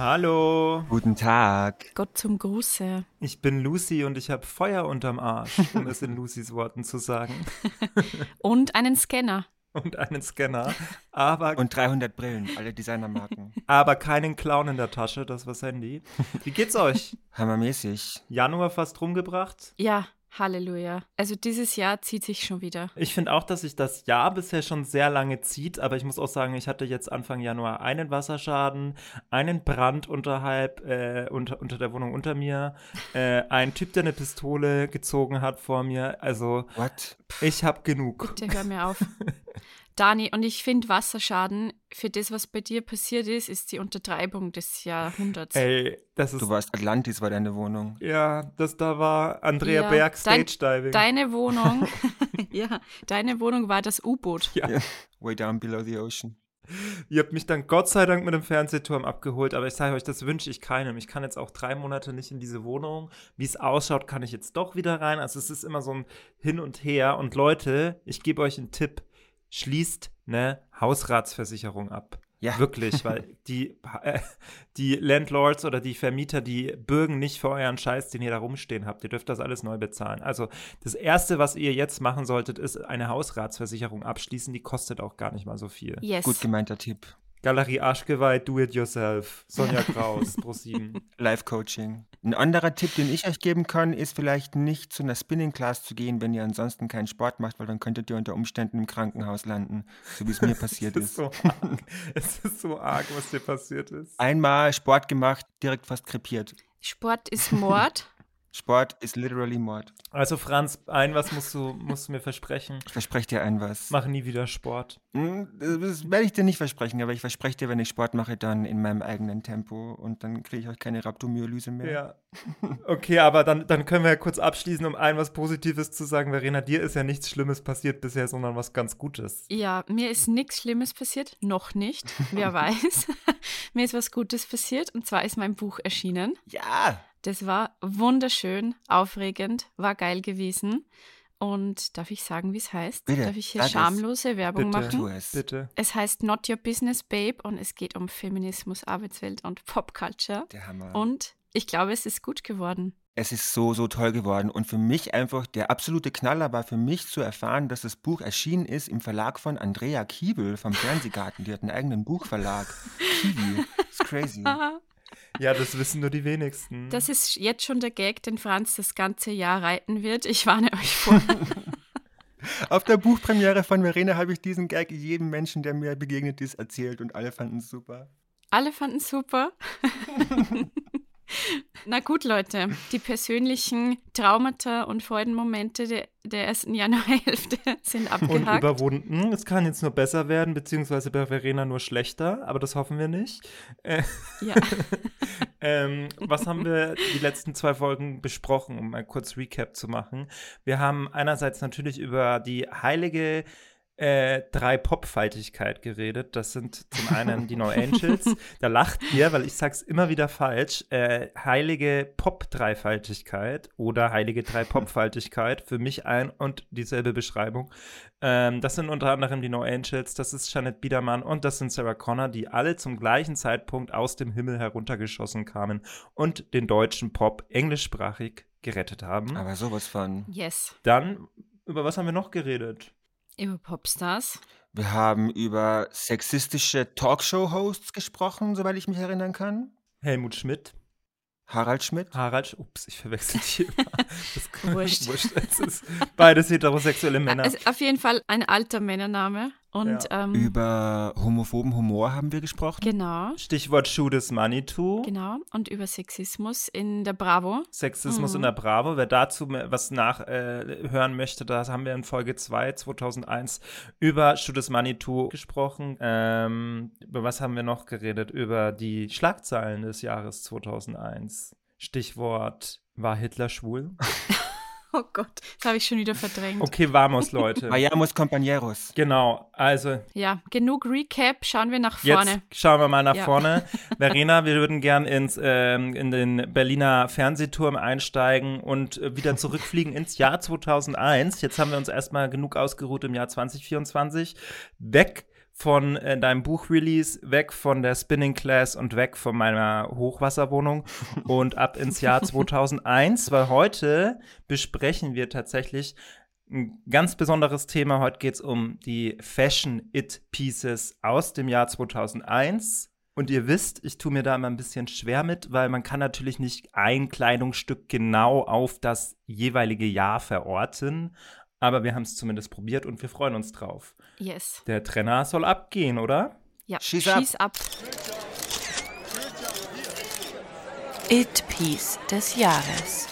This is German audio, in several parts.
Hallo, Guten Tag. Gott zum Gruße. ich bin Lucy und ich habe Feuer unterm Arsch, um es in Lucys Worten zu sagen. Und einen Scanner. Und einen Scanner, aber, Und 300 Brillen, alle Designermarken. aber keinen Clown in der Tasche, das war's Handy. Wie geht's euch? Hammermäßig. Januar fast rumgebracht? Ja, Halleluja. Also dieses Jahr zieht sich schon wieder. Ich finde auch, dass sich das Jahr bisher schon sehr lange zieht, aber ich muss auch sagen, ich hatte jetzt Anfang Januar einen Wasserschaden, einen Brand unterhalb, äh, unter, unter der Wohnung unter mir, äh, ein Typ, der eine Pistole gezogen hat vor mir. Also, What? ich habe genug. Bitte hör mir auf. Dani, und ich finde Wasserschaden für das, was bei dir passiert ist, ist die Untertreibung des Jahrhunderts. Ey, das ist Du warst Atlantis, war deine Wohnung. Ja, das da war Andrea Ja, Berg dein- Stage Diving. Deine Wohnung, ja, deine Wohnung war das U-Boot. Ja. Way down below the ocean. Ihr habt mich dann Gott sei Dank mit dem Fernsehturm abgeholt, aber ich sage euch, das wünsche ich keinem. Ich kann jetzt auch drei Monate nicht in diese Wohnung. Wie es ausschaut, kann ich jetzt doch wieder rein. Also es ist immer so ein Hin und Her. Und Leute, ich gebe euch einen Tipp. Schließt eine Hausratsversicherung ab. Ja. Wirklich, weil die, äh, die Landlords oder die Vermieter, die bürgen nicht für euren Scheiß, den ihr da rumstehen habt. Ihr dürft das alles neu bezahlen. Also das Erste, was ihr jetzt machen solltet, ist eine Hausratsversicherung abschließen. Die kostet auch gar nicht mal so viel. Yes. Gut gemeinter Tipp. Galerie Arschgeweih, do it yourself. Sonja Kraus, Pro 7. Live-Coaching. Ein anderer Tipp, den ich euch geben kann, ist vielleicht nicht zu einer Spinning Class zu gehen, wenn ihr ansonsten keinen Sport macht, weil dann könntet ihr unter Umständen im Krankenhaus landen, so wie es mir passiert Es ist ist. so arg. Es ist so arg, was dir passiert ist. Einmal Sport gemacht, direkt fast krepiert. Sport ist Mord. Sport ist literally Mord. Also Franz, ein was musst du, musst du mir versprechen. Ich verspreche dir ein was. Mach nie wieder Sport. Hm, Das werde ich dir nicht versprechen, aber ich verspreche dir, wenn ich Sport mache, dann in meinem eigenen Tempo und dann kriege ich auch keine Rhabdomyolyse mehr. Ja. Okay, aber dann, dann können wir ja kurz abschließen, um ein was Positives zu sagen. Verena, dir ist ja nichts Schlimmes passiert bisher, sondern was ganz Gutes. Ja, mir ist nichts Schlimmes passiert. Noch nicht. Wer weiß. mir ist was Gutes passiert. Und zwar ist mein Buch erschienen. Ja! Das war wunderschön, aufregend, war geil gewesen. Und darf ich sagen, wie es heißt? Bitte, darf ich hier es. schamlose Werbung Bitte. Machen? es. Bitte. Es heißt Not Your Business Babe und es geht um Feminismus, Arbeitswelt und Popculture. Der Hammer. Und ich glaube, es ist gut geworden. es ist so, so toll geworden. Und für mich einfach der absolute Knaller war für mich zu erfahren, dass das Buch erschienen ist im Verlag von Andrea Kiebel vom Fernsehgarten. Die hat einen eigenen Buchverlag. Kiwi. Ist crazy. Ja, das wissen nur die wenigsten. Das ist jetzt schon der Gag, den Franz das ganze Jahr reiten wird. Ich warne euch vor. Auf der Buchpremiere von Verena habe ich diesen Gag jedem Menschen, der mir begegnet ist, erzählt und alle fanden es super. Alle fanden es super. Na gut, Leute, die persönlichen Traumata und Freudenmomente der, der ersten Januarhälfte sind und abgehakt. überwunden. Es kann jetzt nur besser werden, beziehungsweise bei Verena nur schlechter, aber das hoffen wir nicht. Äh, Ja. ähm, was haben wir die letzten zwei Folgen besprochen, um mal kurz Recap zu machen? Wir haben einerseits natürlich über die heilige äh, drei Pop-Faltigkeit geredet. Das sind zum einen die No Angels. Da lacht ihr, weil ich sag's immer wieder falsch. Äh, heilige Pop-Dreifaltigkeit oder heilige Drei-Pop-Faltigkeit. Für mich ein und dieselbe Beschreibung. Ähm, das sind unter anderem die No Angels, das ist Janet Biedermann und das sind Sarah Connor, die alle zum gleichen Zeitpunkt aus dem Himmel heruntergeschossen kamen und den deutschen Pop englischsprachig gerettet haben. Aber sowas von. Yes. Dann, über was haben wir noch geredet? Über Popstars. Wir haben über sexistische Talkshow-Hosts gesprochen, soweit ich mich erinnern kann. Helmut Schmidt, Harald Schmidt. Harald, ups, ich verwechsel die immer. Das Wurscht. Wurscht. Es ist beides heterosexuelle Männer. Also auf jeden Fall ein alter Männername. Und Ja. ähm, Über homophoben Humor haben wir gesprochen. genau, Stichwort Shoot Money to. genau. Und über Sexismus in der Bravo. Sexismus Mhm. in der Bravo. Wer dazu was nachhören äh, möchte, da haben wir in Folge 2 2001 über Shoot Money to gesprochen. Ähm, über was haben wir noch geredet? Über die Schlagzeilen des Jahres 2001. Stichwort, war Hitler schwul? Oh Gott, das habe ich schon wieder verdrängt. Okay, vamos, Leute. Vayamos compañeros. Genau, also Ja, genug Recap, schauen wir nach vorne. Jetzt schauen wir mal nach Ja. vorne. Verena, wir würden gern ins, ähm, in den Berliner Fernsehturm einsteigen und äh, wieder zurückfliegen ins Jahr 2001. Jetzt haben wir uns erstmal genug ausgeruht im Jahr 2024. Weg von äh, deinem Buchrelease, weg von der Spinning Class und weg von meiner Hochwasserwohnung und ab ins Jahr 2001, weil heute besprechen wir tatsächlich ein ganz besonderes Thema. Heute geht es um die Fashion It Pieces aus dem Jahr 2001. Und ihr wisst, ich tue mir da immer ein bisschen schwer mit, weil man kann natürlich nicht ein Kleidungsstück genau auf das jeweilige Jahr verorten. Aber wir haben es zumindest probiert und wir freuen uns drauf. Yes. Der Trenner soll abgehen, oder? Ja, Schieß ab. schieß ab. It-Piece des Jahres.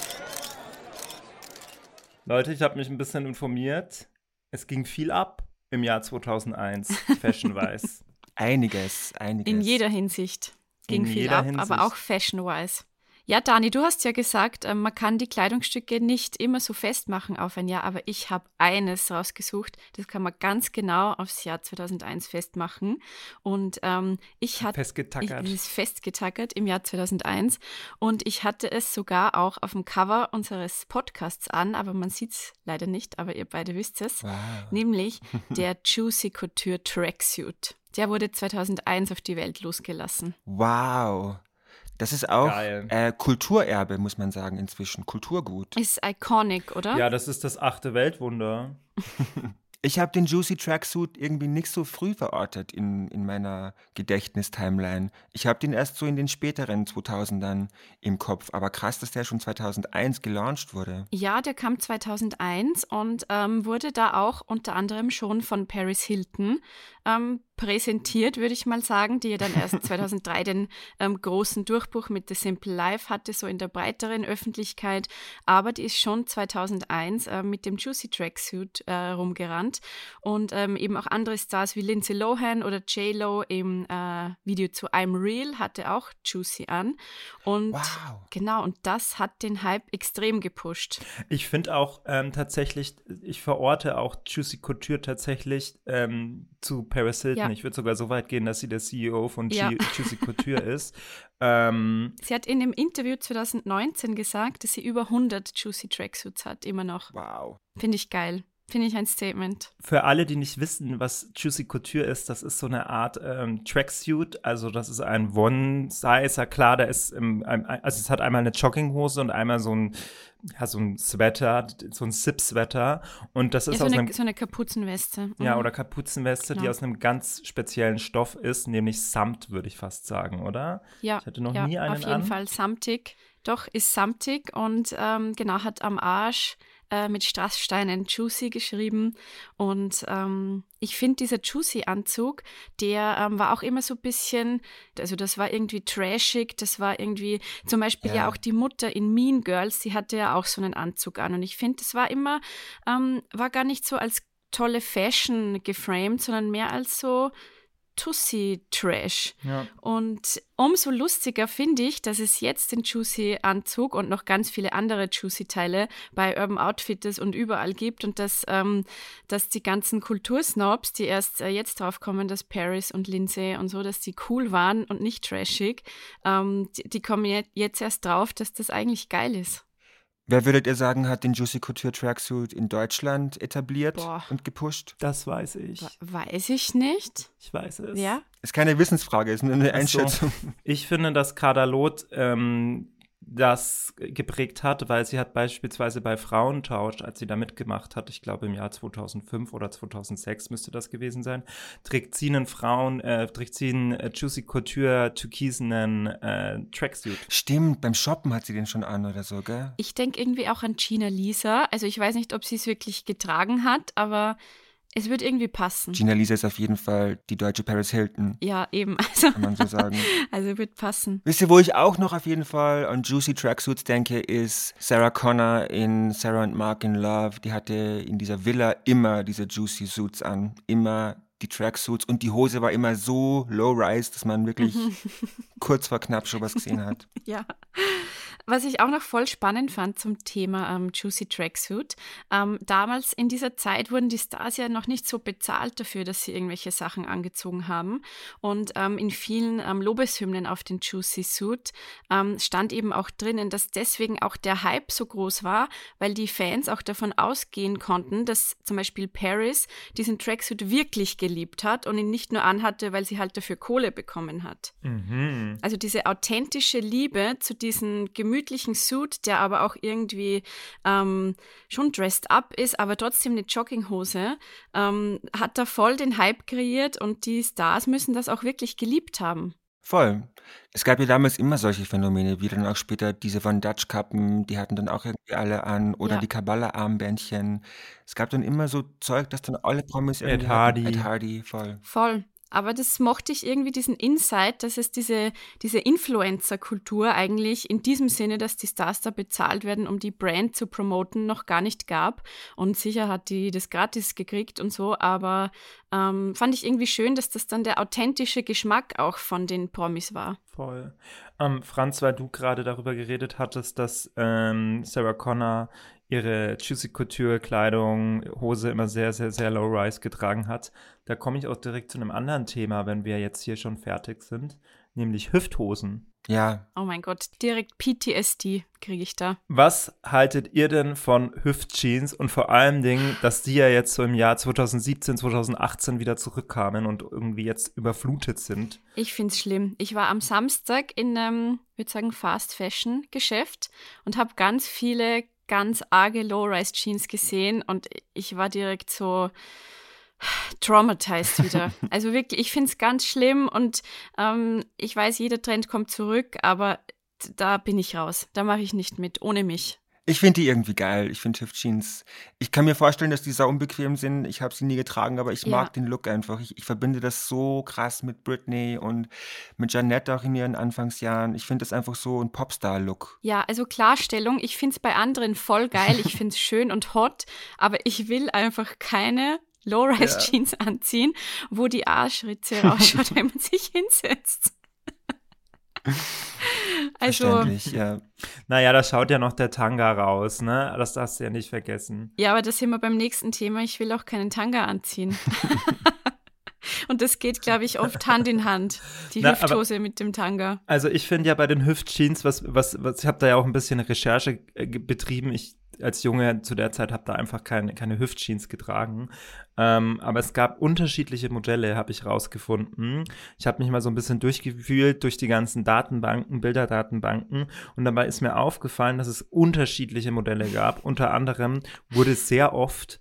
Leute, ich habe mich ein bisschen informiert. Es ging viel ab im Jahr 2001, fashion-wise. Einiges, einiges. In jeder Hinsicht ging In viel ab, Hinsicht. aber auch fashion-wise. Ja, Dani, du hast ja gesagt, ähm, man kann die Kleidungsstücke nicht immer so festmachen auf ein Jahr, aber ich habe eines rausgesucht, das kann man ganz genau aufs Jahr 2001 festmachen. Und ähm, ich hatte Festgetackert. Ich, festgetackert im Jahr 2001 und ich hatte es sogar auch auf dem Cover unseres Podcasts an, aber man sieht es leider nicht, aber ihr beide wisst es. Wow. Nämlich der Juicy Couture Tracksuit. Der wurde 2001 auf die Welt losgelassen. Wow. Das ist auch äh, Kulturerbe, muss man sagen, inzwischen. Kulturgut. Ist iconic, oder? Ja, das ist das achte Weltwunder. Ich habe den Juicy Tracksuit irgendwie nicht so früh verortet in, in meiner Gedächtnistimeline. Ich habe den erst so in den späteren 2000ern im Kopf. Aber krass, dass der schon 2001 gelauncht wurde. Ja, der kam 2001 und ähm, wurde da auch unter anderem schon von Paris Hilton ähm, präsentiert, würde ich mal sagen, die ja dann erst 2003 den ähm, großen Durchbruch mit The Simple Life hatte, so in der breiteren Öffentlichkeit. Aber die ist schon 2001 äh, mit dem Juicy Tracksuit äh, rumgerannt und ähm, eben auch andere Stars wie Lindsay Lohan oder J-Lo im äh, Video zu I'm Real hatte auch Juicy an. Und Wow. genau, und das hat den Hype extrem gepusht. Ich finde auch ähm, tatsächlich, ich verorte auch Juicy Couture tatsächlich ähm, zu Paris Hilton. Ja. Ich würde sogar so weit gehen, dass sie der CEO von Ja. Ju- Juicy Couture ist. Ähm, Sie hat in dem Interview 2019 gesagt, dass sie über 100 Juicy Tracksuits hat, immer noch. Wow. Finde ich geil. Finde ich ein Statement. für alle, die nicht wissen, was Juicy Couture ist, das ist so eine Art ähm, Tracksuit. Also das ist ein One-Sizer. Klar, da ist, im, also es hat einmal eine Jogginghose und einmal so ein, ja, so ein Sweater, so ein Zip-Sweater. Und das Ja, ist so, aus eine, einem so eine Kapuzenweste. Ja, Mhm. oder Kapuzenweste, die Genau. aus einem ganz speziellen Stoff ist, nämlich Samt, würde ich fast sagen, oder? ja, Ich hatte noch ja, nie einen auf jeden an. Fall samtig. Doch, ist samtig und ähm, genau, hat am Arsch äh, mit Strasssteinen Juicy geschrieben. Und ähm, ich finde, dieser Juicy-Anzug, der ähm, war auch immer so ein bisschen, also das war irgendwie trashig, das war irgendwie, zum Beispiel ja, Ja. auch die Mutter in Mean Girls, die hatte ja auch so einen Anzug an. Und ich finde, das war immer, ähm, war gar nicht so als tolle Fashion geframed, sondern mehr als so Tussi-Trash. Ja. Und umso lustiger finde ich, dass es jetzt den Juicy-Anzug und noch ganz viele andere Juicy-Teile bei Urban Outfitters und überall gibt und dass, ähm, dass die ganzen Kultursnobs, die erst äh, jetzt drauf kommen, dass Paris und Lindsay und so, dass die cool waren und nicht trashig, ähm, die, die kommen je- jetzt erst drauf, dass das eigentlich geil ist. Wer würdet ihr sagen, hat den Juicy Couture Tracksuit in Deutschland etabliert Boah. und gepusht? Das weiß ich. Weiß ich nicht. Ich weiß es. Ja? Ist keine Wissensfrage, ist nur eine Ach so. Einschätzung. Ich finde, dass Kadalot ähm, das geprägt hat, weil sie hat beispielsweise bei Frauentausch, als sie da mitgemacht hat, ich glaube im Jahr 2005 oder 2006 müsste das gewesen sein, trägt sie einen Frauen, äh, trägt sie einen äh, Juicy Couture türkisenen äh, Tracksuit. Stimmt, beim Shoppen hat sie den schon an oder so, gell? Ich denke irgendwie auch an Gina Lisa. Also ich weiß nicht, ob sie es wirklich getragen hat, aber Es wird irgendwie passen. Gina Lisa ist auf jeden Fall die deutsche Paris Hilton. Ja, eben. Also, kann man so sagen. also wird passen. Wisst ihr, wo ich auch noch auf jeden Fall an Juicy Tracksuits denke, ist Sarah Connor in Sarah and Mark in Love. Die hatte in dieser Villa immer diese Juicy Suits an. Immer die Tracksuits und die Hose war immer so low-rise, dass man wirklich kurz vor knapp schon was gesehen hat. Ja. Was ich auch noch voll spannend fand zum Thema ähm, Juicy Tracksuit, ähm, damals in dieser Zeit wurden die Stars ja noch nicht so bezahlt dafür, dass sie irgendwelche Sachen angezogen haben. Und ähm, in vielen ähm, Lobeshymnen auf den Juicy Suit ähm, stand eben auch drinnen, dass deswegen auch der Hype so groß war, weil die Fans auch davon ausgehen konnten, dass zum Beispiel Paris diesen Tracksuit wirklich geliebt hat und ihn nicht nur anhatte, weil sie halt dafür Kohle bekommen hat. Mhm. Also diese authentische Liebe zu diesem gemütlichen Suit, der aber auch irgendwie ähm, schon dressed up ist, aber trotzdem eine Jogginghose, ähm, hat da voll den Hype kreiert und die Stars müssen das auch wirklich geliebt haben. Voll. Es gab ja damals immer solche Phänomene, wie dann auch später diese Von Dutch Kappen, die hatten dann auch irgendwie alle an, oder Ja. die Kabbalah-Armbändchen. Es gab dann immer so Zeug, das dann alle Promis Ed irgendwie hatten. Hardy. Ed Hardy, voll. Voll. Aber das mochte ich irgendwie diesen Insight, dass es diese, diese Influencer-Kultur eigentlich in diesem Sinne, dass die Stars da bezahlt werden, um die Brand zu promoten, noch gar nicht gab. Und sicher hat die das gratis gekriegt und so, aber ähm, fand ich irgendwie schön, dass das dann der authentische Geschmack auch von den Promis war. Voll. Ähm, Franz, weil du gerade darüber geredet hattest, dass ähm, Sarah Connor ihre Juicy Couture Kleidung, Hose immer sehr, sehr, sehr low-rise getragen hat. Da komme ich auch direkt zu einem anderen Thema, wenn wir jetzt hier schon fertig sind, nämlich Hüfthosen. Ja, Oh mein Gott, direkt PTSD kriege ich da. Was haltet ihr denn von Hüftjeans und vor allem Dingen, dass die ja jetzt so im Jahr 2017, 2018 wieder zurückkamen und irgendwie jetzt überflutet sind? Ich finde es schlimm. Ich war am Samstag in einem, würde sagen, Fast Fashion Geschäft und habe ganz viele ganz arge Low-Rise Jeans gesehen und ich war direkt so traumatized wieder. Also wirklich, ich finde es ganz schlimm und ähm, ich weiß, jeder Trend kommt zurück, aber da bin ich raus. Da mache ich nicht mit, ohne mich. Ich finde die irgendwie geil. Ich finde Hüftjeans. Ich kann mir vorstellen, dass die sau unbequem sind. Ich habe sie nie getragen, aber ich Ja. mag den Look einfach. Ich, ich verbinde das so krass mit Britney und mit Janette auch in ihren Anfangsjahren. Ich finde das einfach so ein Popstar-Look. Ja, also Klarstellung, ich finde es bei anderen voll geil, ich finde es schön und hot, aber ich will einfach keine Low-Rise-Jeans anziehen, wo die Arschritze rausschaut, wenn man sich hinsetzt. also, ja. Naja, da schaut ja noch der Tanga raus, ne? Das darfst du ja nicht vergessen. ja, aber das sind wir beim nächsten Thema. Ich will auch keinen Tanga anziehen. und das geht, glaube ich, oft Hand in Hand, die Na, aber- Hüfthose mit dem Tanga. Also ich finde ja bei den Hüftjeans, was, was, was ich habe da ja auch ein bisschen Recherche äh, betrieben. Ich als Junge zu der Zeit habe da einfach keine, keine Hüftjeans getragen. Ähm, aber es gab unterschiedliche Modelle, habe ich rausgefunden. Ich habe mich mal so ein bisschen durchgewühlt durch die ganzen Datenbanken, Bilderdatenbanken. Und dabei ist mir aufgefallen, dass es unterschiedliche Modelle gab. Unter anderem wurde sehr oft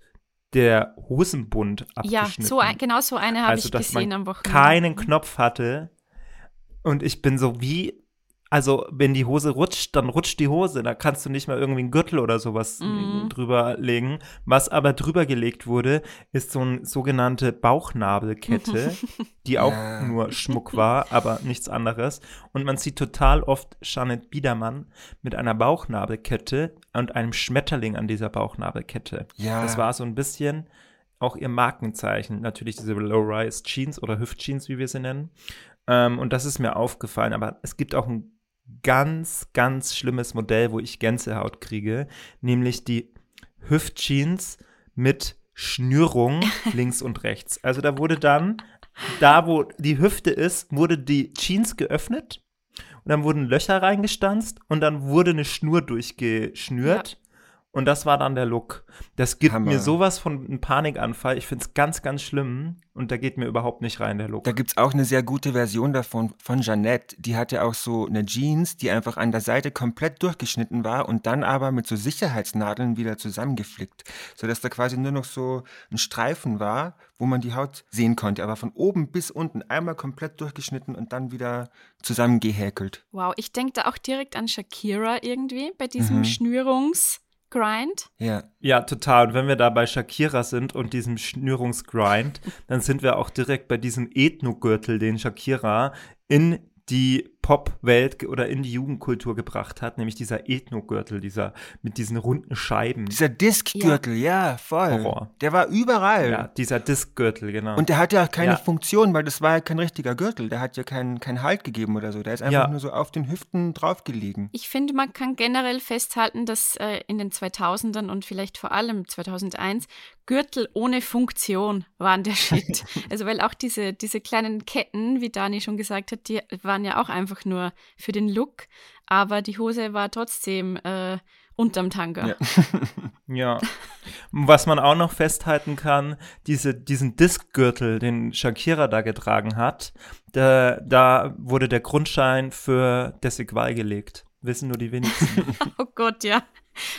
der Hosenbund Ja, abgeschnitten. so ein, genau so eine habe Also, ich gesehen am Wochenende. keinen Knopf hatte. Und ich bin so wie, also wenn die Hose rutscht, dann rutscht die Hose. Da kannst du nicht mal irgendwie einen Gürtel oder sowas Mhm. drüber legen. Was aber drüber gelegt wurde, ist so eine sogenannte Bauchnabelkette, die auch Ja. nur Schmuck war, aber nichts anderes. Und man sieht total oft Janet Biedermann mit einer Bauchnabelkette und einem Schmetterling an dieser Bauchnabelkette. Ja. Das war so ein bisschen auch ihr Markenzeichen. Natürlich diese Low-Rise Jeans oder Hüftjeans, wie wir sie nennen. Ähm, und das ist mir aufgefallen. Aber es gibt auch ein ganz, ganz schlimmes Modell, wo ich Gänsehaut kriege, nämlich die Hüftjeans mit Schnürung links und rechts. Also da wurde dann, da wo die Hüfte ist, wurde die Jeans geöffnet und dann wurden Löcher reingestanzt und dann wurde eine Schnur durchgeschnürt. Und das war dann der Look. Das gibt Hammer. mir sowas von einem Panikanfall. Ich finde es ganz, ganz schlimm. Und da geht mir überhaupt nicht rein, der Look. Da gibt es auch eine sehr gute Version davon von Jeannette. Die hatte auch so eine Jeans, die einfach an der Seite komplett durchgeschnitten war und dann aber mit so Sicherheitsnadeln wieder zusammengeflickt. Sodass da quasi nur noch so ein Streifen war, wo man die Haut sehen konnte. Aber von oben bis unten einmal komplett durchgeschnitten und dann wieder zusammengehäkelt. Wow, ich denke da auch direkt an Shakira irgendwie bei diesem Mhm. Schnürungs. Grind. Ja. Ja, total. Und wenn wir da bei Shakira sind und diesem Schnürungsgrind, dann sind wir auch direkt bei diesem Ethno-Gürtel, den Shakira in die Pop-Welt oder in die Jugendkultur gebracht hat, nämlich dieser Ethno-Gürtel, dieser mit diesen runden Scheiben. Dieser Diskgürtel, ja. voll. Horror. Der war überall. ja, dieser Diskgürtel, genau. Und der hat ja keine Ja. Funktion, weil das war ja kein richtiger Gürtel. Der hat ja keinen keinen Halt gegeben oder so. Der ist einfach Ja. nur so auf den Hüften draufgelegen. Ich finde, man kann generell festhalten, dass äh, in den 2000ern und vielleicht vor allem 2001 Gürtel ohne Funktion waren der Shit. also weil auch diese, diese kleinen Ketten, wie Dani schon gesagt hat, die waren ja auch einfach nur für den Look, aber die Hose war trotzdem äh, unterm Tanga. Ja. Ja. Was man auch noch festhalten kann, diese, diesen Diskgürtel, den Shakira da getragen hat, da, da wurde der Grundschein für Desigual gelegt. Wissen nur die wenigsten. Oh Gott, ja.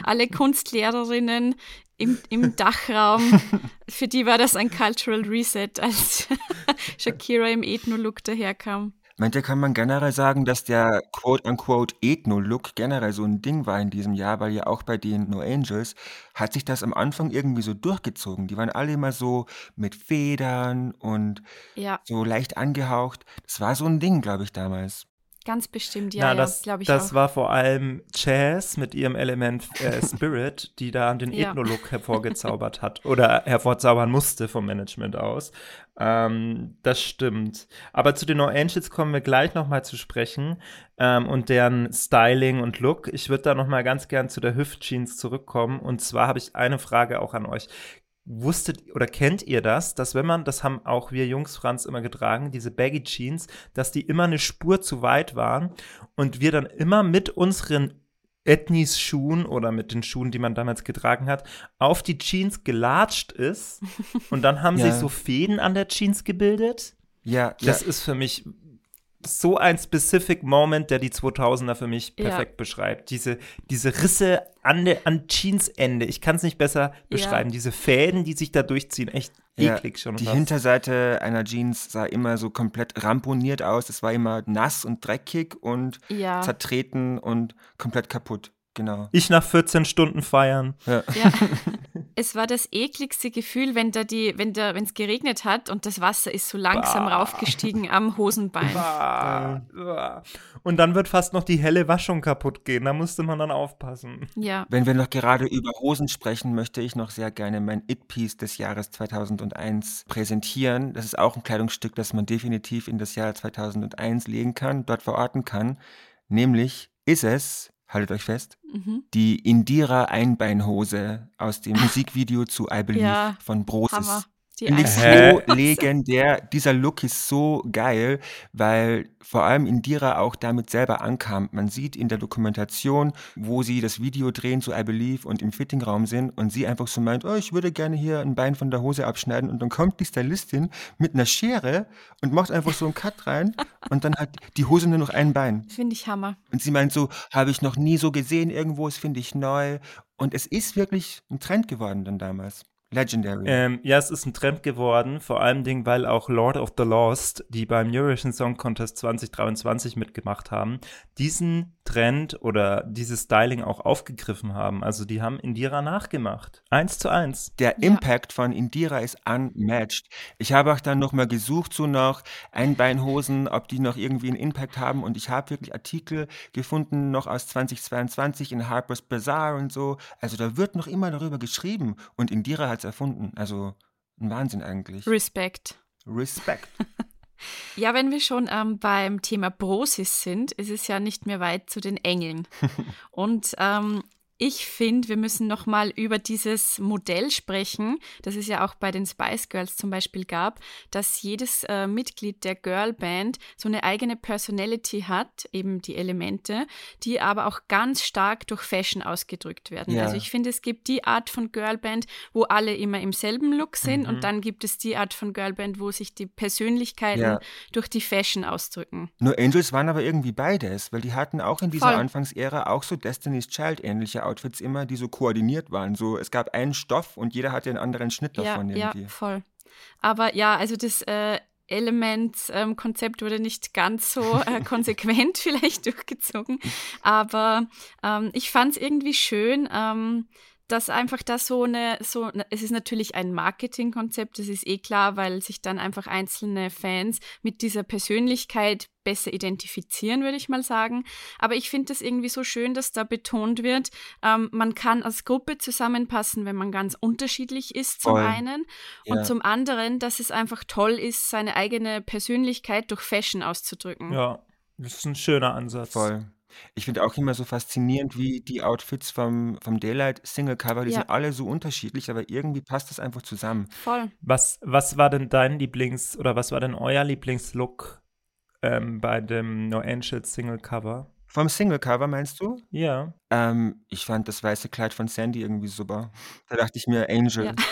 Alle Kunstlehrerinnen im, im Dachraum, für die war das ein Cultural Reset, als Shakira im Ethno-Look daherkam. Meinte, kann man generell sagen, dass der quote-unquote Ethno-Look generell so ein Ding war in diesem Jahr, weil ja auch bei den No Angels hat sich das am Anfang irgendwie so durchgezogen. Die waren alle immer so mit Federn und Ja, so leicht angehaucht. Das war so ein Ding, glaube ich, damals. Ganz bestimmt, ja, Na, ja, das, glaube ich das auch. war vor allem Jazz mit ihrem Element äh, Spirit, die da den Ja. Ethno-Look hervorgezaubert hat oder hervorzaubern musste vom Management aus. Ähm, das stimmt. Aber zu den No Angels kommen wir gleich nochmal zu sprechen ähm, und deren Styling und Look. Ich würde da nochmal ganz gern zu der Hüftjeans zurückkommen. Und zwar habe ich eine Frage auch an euch. Wusstet oder kennt ihr das, dass wenn man, das haben auch wir Jungs Franz immer getragen, diese Baggy Jeans, dass die immer eine Spur zu weit waren und wir dann immer mit unseren Ethnies-Schuhen oder mit den Schuhen, die man damals getragen hat, auf die Jeans gelatscht ist und dann haben Ja. sich so Fäden an der Jeans gebildet. Ja, ja. Das ist für mich so ein specific Moment, der die 2000er für mich Ja. perfekt beschreibt. Diese, diese Risse an, der an Jeansende, ich kann es nicht besser beschreiben. Diese Fäden, die sich da durchziehen, echt Ja, eklig schon Die fast. Hinterseite einer Jeans sah immer so komplett ramponiert aus. Es war immer nass und dreckig und Ja, zertreten und komplett kaputt. Genau. Ich nach 14 Stunden feiern. Ja. es war das ekligste Gefühl, wenn da die, wenn da, wenn es geregnet hat und das Wasser ist so langsam Bah. raufgestiegen am Hosenbein. Ah, ah. Und dann wird fast noch die helle Waschung kaputt gehen. Da musste man dann aufpassen. Ja, Wenn wir noch gerade über Hosen sprechen, möchte ich noch sehr gerne mein It-Piece des Jahres 2001 präsentieren. Das ist auch ein Kleidungsstück, das man definitiv in das Jahr 2001 legen kann, dort verorten kann. Nämlich ist es, haltet euch fest, mhm. die Indira Einbeinhose aus dem Musikvideo zu I Believe Ja, von Brosis. Hammer. Die Finde ich Einzelhose. so legendär. Dieser Look ist so geil, weil vor allem Indira auch damit selber ankam. Man sieht in der Dokumentation, wo sie das Video drehen zu I Believe und im Fittingraum sind und sie einfach so meint, oh, ich würde gerne hier ein Bein von der Hose abschneiden und dann kommt die Stylistin mit einer Schere und macht einfach so einen Cut rein und dann hat die Hose nur noch ein Bein. Finde ich Hammer. Und sie meint so, habe ich noch nie so gesehen irgendwo, das finde ich neu. Und es ist wirklich ein Trend geworden dann damals. Legendary. Ähm, ja, es ist ein Trend geworden, vor allem Dingen, weil auch Lord of the Lost, die beim Eurovision Song Contest 2023 mitgemacht haben, diesen Trend oder dieses Styling auch aufgegriffen haben. Also die haben Indira nachgemacht. Eins zu eins. Der Ja. Impact von Indira ist unmatched. Ich habe auch dann nochmal gesucht, so nach Einbeinhosen, ob die noch irgendwie einen Impact haben. Und ich habe wirklich Artikel gefunden, noch aus 2022 in Harper's Bazaar und so. Also da wird noch immer darüber geschrieben. Und Indira hat es erfunden. Also ein Wahnsinn eigentlich. Respekt. Respekt. Ja, wenn wir schon ähm, beim Thema Brosis sind, ist es ja nicht mehr weit zu den Engeln. Und ähm, ich finde, wir müssen nochmal über dieses Modell sprechen, das es ja auch bei den Spice Girls zum Beispiel gab, dass jedes äh, Mitglied der Girlband so eine eigene Personality hat, eben die Elemente, die aber auch ganz stark durch Fashion ausgedrückt werden. Ja. Also ich finde, es gibt die Art von Girlband, wo alle immer im selben Look sind Mhm. und dann gibt es die Art von Girlband, wo sich die Persönlichkeiten Ja. durch die Fashion ausdrücken. Nur Angels waren aber irgendwie beides, weil die hatten auch in dieser Voll. Anfangsära auch so Destiny's Child ähnliche Outfits immer, die so koordiniert waren. So, es gab einen Stoff und jeder hatte einen anderen Schnitt Ja, davon ja, irgendwie. voll. Aber ja, also das, äh, Element-Konzept wurde nicht ganz so äh, konsequent vielleicht durchgezogen. Aber ähm, ich fand es irgendwie schön, ähm, dass einfach da so eine, so, es ist natürlich ein Marketingkonzept, das ist eh klar, weil sich dann einfach einzelne Fans mit dieser Persönlichkeit besser identifizieren, würde ich mal sagen. Aber ich finde es irgendwie so schön, dass da betont wird, ähm, man kann als Gruppe zusammenpassen, wenn man ganz unterschiedlich ist, zum Voll. einen. Und ja. zum anderen, dass es einfach toll ist, seine eigene Persönlichkeit durch Fashion auszudrücken. Ja, das ist ein schöner Ansatz. Voll. Ich finde auch immer so faszinierend, wie die Outfits vom, vom Daylight Single Cover, die Ja. sind alle so unterschiedlich, aber irgendwie passt das einfach zusammen. Voll. Was, was war denn dein Lieblings- oder was war denn euer Lieblingslook ähm, bei dem No Angels Single Cover? Vom Single Cover meinst du? Ja. Ähm, ich fand das weiße Kleid von Sandy irgendwie super. Da dachte ich mir, Angel. Ja.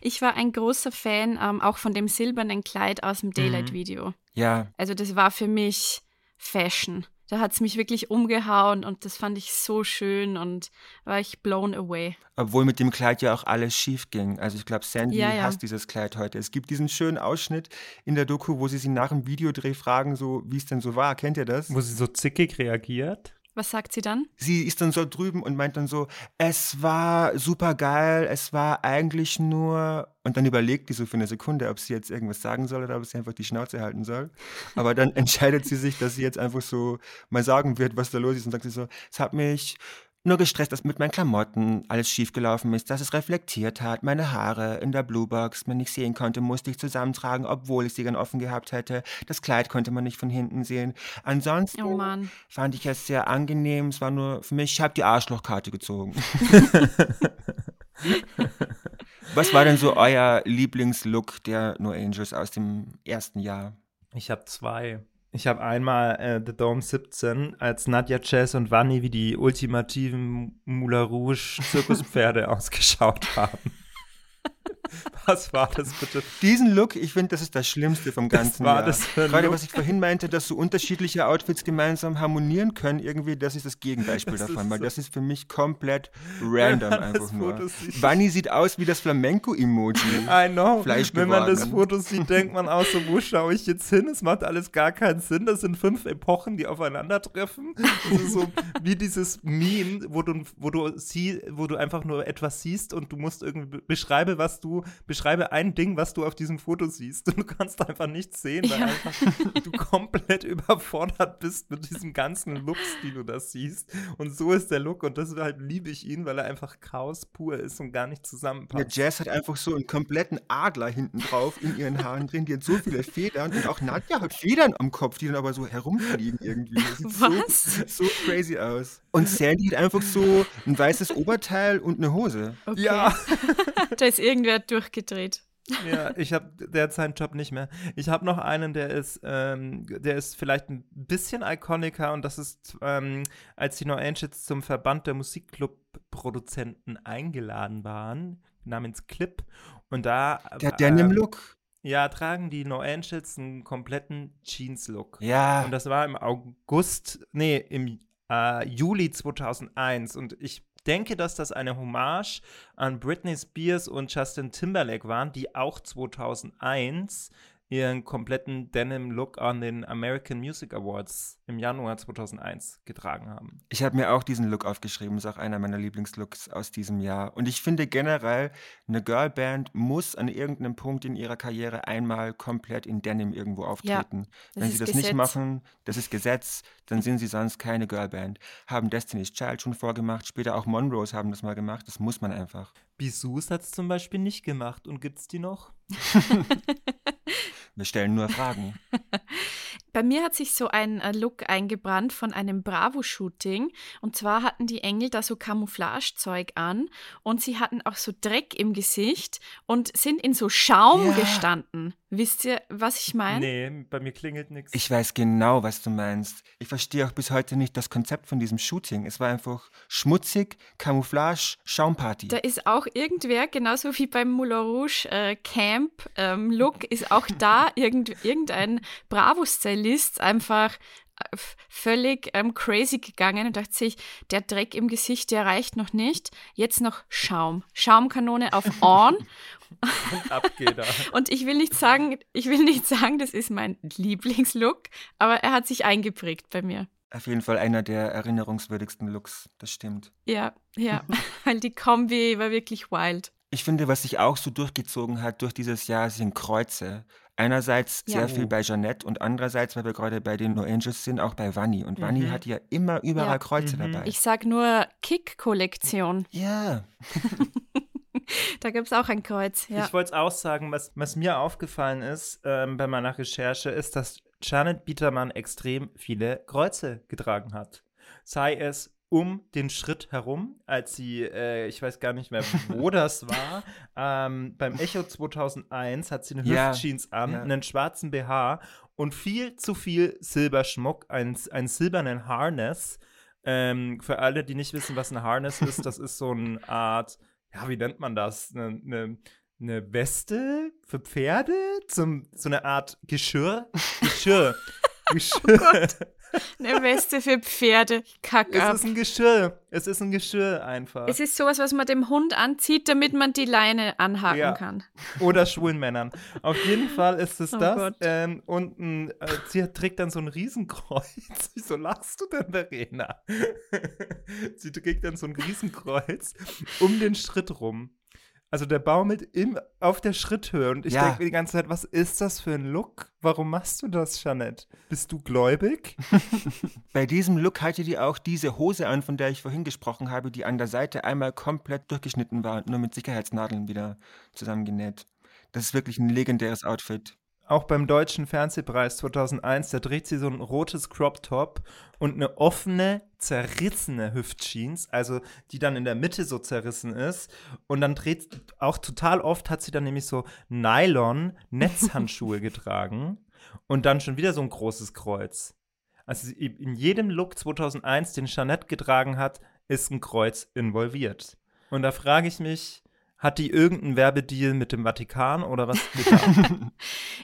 Ich war ein großer Fan ähm, auch von dem silbernen Kleid aus dem mhm. Daylight-Video. Ja. Also das war für mich Fashion da hat es mich wirklich umgehauen und das fand ich so schön und war ich blown away. Obwohl mit dem Kleid ja auch alles schief ging. Also ich glaube, Sandy ja, ja. hasst dieses Kleid heute. Es gibt diesen schönen Ausschnitt in der Doku, wo sie sie nach dem Videodreh fragen, so wie es denn so war. Kennt ihr das? Wo sie so zickig reagiert. Was sagt sie dann? Sie ist dann so drüben und meint dann so, es war super geil, es war eigentlich nur. Und dann überlegt die so für eine Sekunde, ob sie jetzt irgendwas sagen soll oder ob sie einfach die Schnauze halten soll. Aber dann entscheidet sie sich, dass sie jetzt einfach so mal sagen wird, was da los ist und sagt sie so, es hat mich nur gestresst, dass mit meinen Klamotten alles schiefgelaufen ist, dass es reflektiert hat, meine Haare in der Bluebox man nicht sehen konnte, musste ich zusammentragen, obwohl ich sie gern offen gehabt hätte. Das Kleid konnte man nicht von hinten sehen. Ansonsten oh fand ich es sehr angenehm. Es war nur für mich, ich habe die Arschlochkarte gezogen. Was war denn so euer Lieblingslook der No Angels aus dem ersten Jahr? Ich habe zwei. Ich habe einmal äh, The Dome 17, als Nadja Chess und Vanni wie die ultimativen Moulin Rouge Zirkuspferde ausgeschaut haben. Was war das bitte? Diesen Look, ich finde, das ist das Schlimmste vom ganzen war Jahr. Das Gerade was ich vorhin meinte, dass so unterschiedliche Outfits gemeinsam harmonieren können, irgendwie, das ist das Gegenbeispiel das davon, weil so das ist für mich komplett random einfach nur. Bunny sieht aus wie das Flamenco-Emoji. I know. Wenn man das Foto sieht, denkt man auch so, wo schaue ich jetzt hin? Es macht alles gar keinen Sinn. Das sind fünf Epochen, die aufeinandertreffen. Das ist so wie dieses Meme, wo du, wo du, sie, wo du einfach nur etwas siehst und du musst irgendwie beschreiben, was du beschreibe ein Ding, was du auf diesem Foto siehst. Und du kannst einfach nichts sehen, weil ja. einfach du komplett überfordert bist mit diesem ganzen Looks, die du da siehst. Und so ist der Look und deshalb liebe ich ihn, weil er einfach Chaos pur ist und gar nicht zusammenpasst. Der Jazz hat einfach so einen kompletten Adler hinten drauf in ihren Haaren drin. Die hat so viele Federn und auch Nadja hat Federn am Kopf, die dann aber so herumfliegen irgendwie. Das sieht was? So, so crazy aus. Und Sandy hat einfach so ein weißes Oberteil und eine Hose. Okay. Ja. da ist irgendwer durchgedreht. Ja, ich habe derzeit seinen Job nicht mehr. Ich habe noch einen, der ist, ähm, der ist vielleicht ein bisschen iconiker und das ist, ähm, als die No Angels zum Verband der Musikclub-Produzenten eingeladen waren, namens Clip. Und da. Der äh, Denim-Look. Ja, tragen die No Angels einen kompletten Jeans-Look. Ja. Und das war im August, nee, im äh, Juli 2001 und ich denke, dass das eine Hommage an Britney Spears und Justin Timberlake waren, die auch 2001 ihren kompletten Denim-Look an den American Music Awards im Januar 2001 getragen haben. Ich habe mir auch diesen Look aufgeschrieben, ist auch einer meiner Lieblingslooks aus diesem Jahr. Und ich finde generell, eine Girlband muss an irgendeinem Punkt in ihrer Karriere einmal komplett in Denim irgendwo auftreten. Ja, Wenn sie das Gesetz. nicht machen, das ist Gesetz, dann sind sie sonst keine Girlband. Haben Destiny's Child schon vorgemacht, später auch Monrose haben das mal gemacht, das muss man einfach. Bisous hat es zum Beispiel nicht gemacht. Und gibt es die noch? Wir stellen nur Fragen. Bei mir hat sich so ein äh, Look eingebrannt von einem Bravo-Shooting. Und zwar hatten die Engel da so Camouflagezeug an und sie hatten auch so Dreck im Gesicht und sind in so Schaum ja. gestanden. Wisst ihr, was ich meine? Nee, bei mir klingelt nichts. Ich weiß genau, was du meinst. Ich verstehe auch bis heute nicht das Konzept von diesem Shooting. Es war einfach schmutzig, Camouflage, Schaumparty. Da ist auch irgendwer, genauso wie beim Moulin Rouge äh, Camp ähm, Look, ist auch da irgend, irgendein Bravo-Stylist einfach äh, völlig ähm, crazy gegangen und dachte sich, der Dreck im Gesicht, der reicht noch nicht. Jetzt noch Schaum. Schaumkanone auf On Und ab geht er. Und ich will nicht sagen, ich will nicht sagen, das ist mein Lieblingslook, aber er hat sich eingeprägt bei mir. Auf jeden Fall einer der erinnerungswürdigsten Looks, das stimmt. Ja, ja, weil die Kombi war wirklich wild. Ich finde, was sich auch so durchgezogen hat durch dieses Jahr, sind Kreuze. Einerseits Ja. sehr viel bei Jeanette und andererseits, weil wir gerade bei den No Angels sind, auch bei Vanni. Und Vanni Mhm. hat ja immer überall Ja. Kreuze Mhm. dabei. Ich sag nur Kick-Kollektion. ja, Da gibt es auch ein Kreuz. Ja. Ich wollte es auch sagen, was, was mir aufgefallen ist ähm, bei meiner Recherche, ist, dass Janet Bietermann extrem viele Kreuze getragen hat. Sei es um den Schritt herum, als sie, äh, ich weiß gar nicht mehr, wo das war, ähm, beim Echo 2001 hat sie eine Ja, Hüftjeans an, ja. einen schwarzen BH und viel zu viel Silberschmuck, ein, einen silbernen Harness. Ähm, für alle, die nicht wissen, was ein Harness ist, das ist so eine Art, ja, wie nennt man das? Eine, eine, eine Weste für Pferde? Zum, so eine Art Geschirr? Geschirr. Geschirr. Eine Weste für Pferde. Kack es ist ein Geschirr. Es ist ein Geschirr einfach. Es ist sowas, was man dem Hund anzieht, damit man die Leine anhaken Ja. kann. Oder schwulen Männern. Auf jeden Fall ist es Oh das. Ähm, und ein, äh, sie trägt dann so ein Riesenkreuz. Wieso lachst du denn, Verena? sie trägt dann so ein Riesenkreuz um den Schritt rum. Also der baumelt im, auf der Schritthöhe. Und ich Ja. denke mir die ganze Zeit, was ist das für ein Look? Warum machst du das, Jeanette? Bist du gläubig? bei diesem Look hatte die auch diese Hose an, von der ich vorhin gesprochen habe, die an der Seite einmal komplett durchgeschnitten war und nur mit Sicherheitsnadeln wieder zusammengenäht. Das ist wirklich ein legendäres Outfit. Auch beim Deutschen Fernsehpreis 2001, da trägt sie so ein rotes Crop Top und eine offene, zerrissene Hüftjeans, also die dann in der Mitte so zerrissen ist. Und dann dreht, auch total oft hat sie dann nämlich so Nylon-Netzhandschuhe getragen und dann schon wieder so ein großes Kreuz. Also sie- in jedem Look 2001, den Jeanette getragen hat, ist ein Kreuz involviert. Und da frage ich mich, hat die irgendeinen Werbedeal mit dem Vatikan oder was?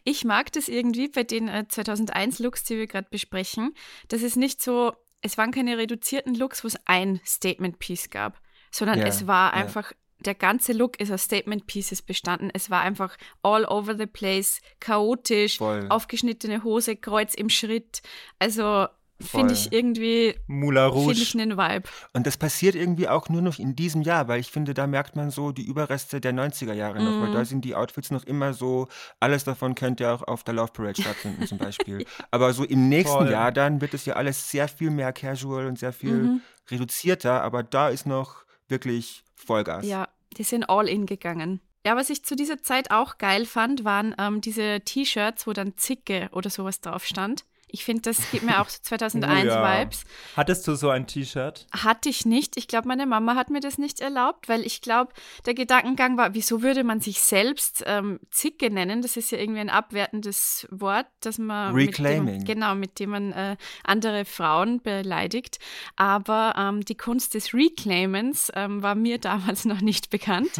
Ich mag das irgendwie bei den äh, 2001-Looks, die wir gerade besprechen. Das ist nicht so, es waren keine reduzierten Looks, wo es ein Statement-Piece gab, sondern Ja, es war ja. einfach, der ganze Look ist aus Statement-Pieces bestanden. Es war einfach all over the place, chaotisch, Voll. aufgeschnittene Hose, Kreuz im Schritt. Also finde ich irgendwie, Moulin finde Rouge. ich einen Vibe. Und das passiert irgendwie auch nur noch in diesem Jahr, weil ich finde, da merkt man so die Überreste der 90er Jahre noch, weil da sind die Outfits noch immer so, alles davon könnte ja auch auf der Love Parade stattfinden zum Beispiel. Aber so im nächsten Voll. Jahr dann wird es ja alles sehr viel mehr casual und sehr viel Mhm. reduzierter, aber da ist noch wirklich Vollgas. Ja, die sind all in gegangen. Ja, was ich zu dieser Zeit auch geil fand, waren ähm, diese T-Shirts, wo dann Zicke oder sowas drauf stand. Ich finde, das gibt mir auch so 2001 Oh ja. Vibes. Hattest du so ein T-Shirt? Hatte ich nicht. Ich glaube, meine Mama hat mir das nicht erlaubt, weil ich glaube, der Gedankengang war, wieso würde man sich selbst ähm, Zicke nennen? Das ist ja irgendwie ein abwertendes Wort, dass man. Reclaiming. Mit dem, genau, mit dem man äh, andere Frauen beleidigt. Aber ähm, die Kunst des Reclaimens ähm, war mir damals noch nicht bekannt.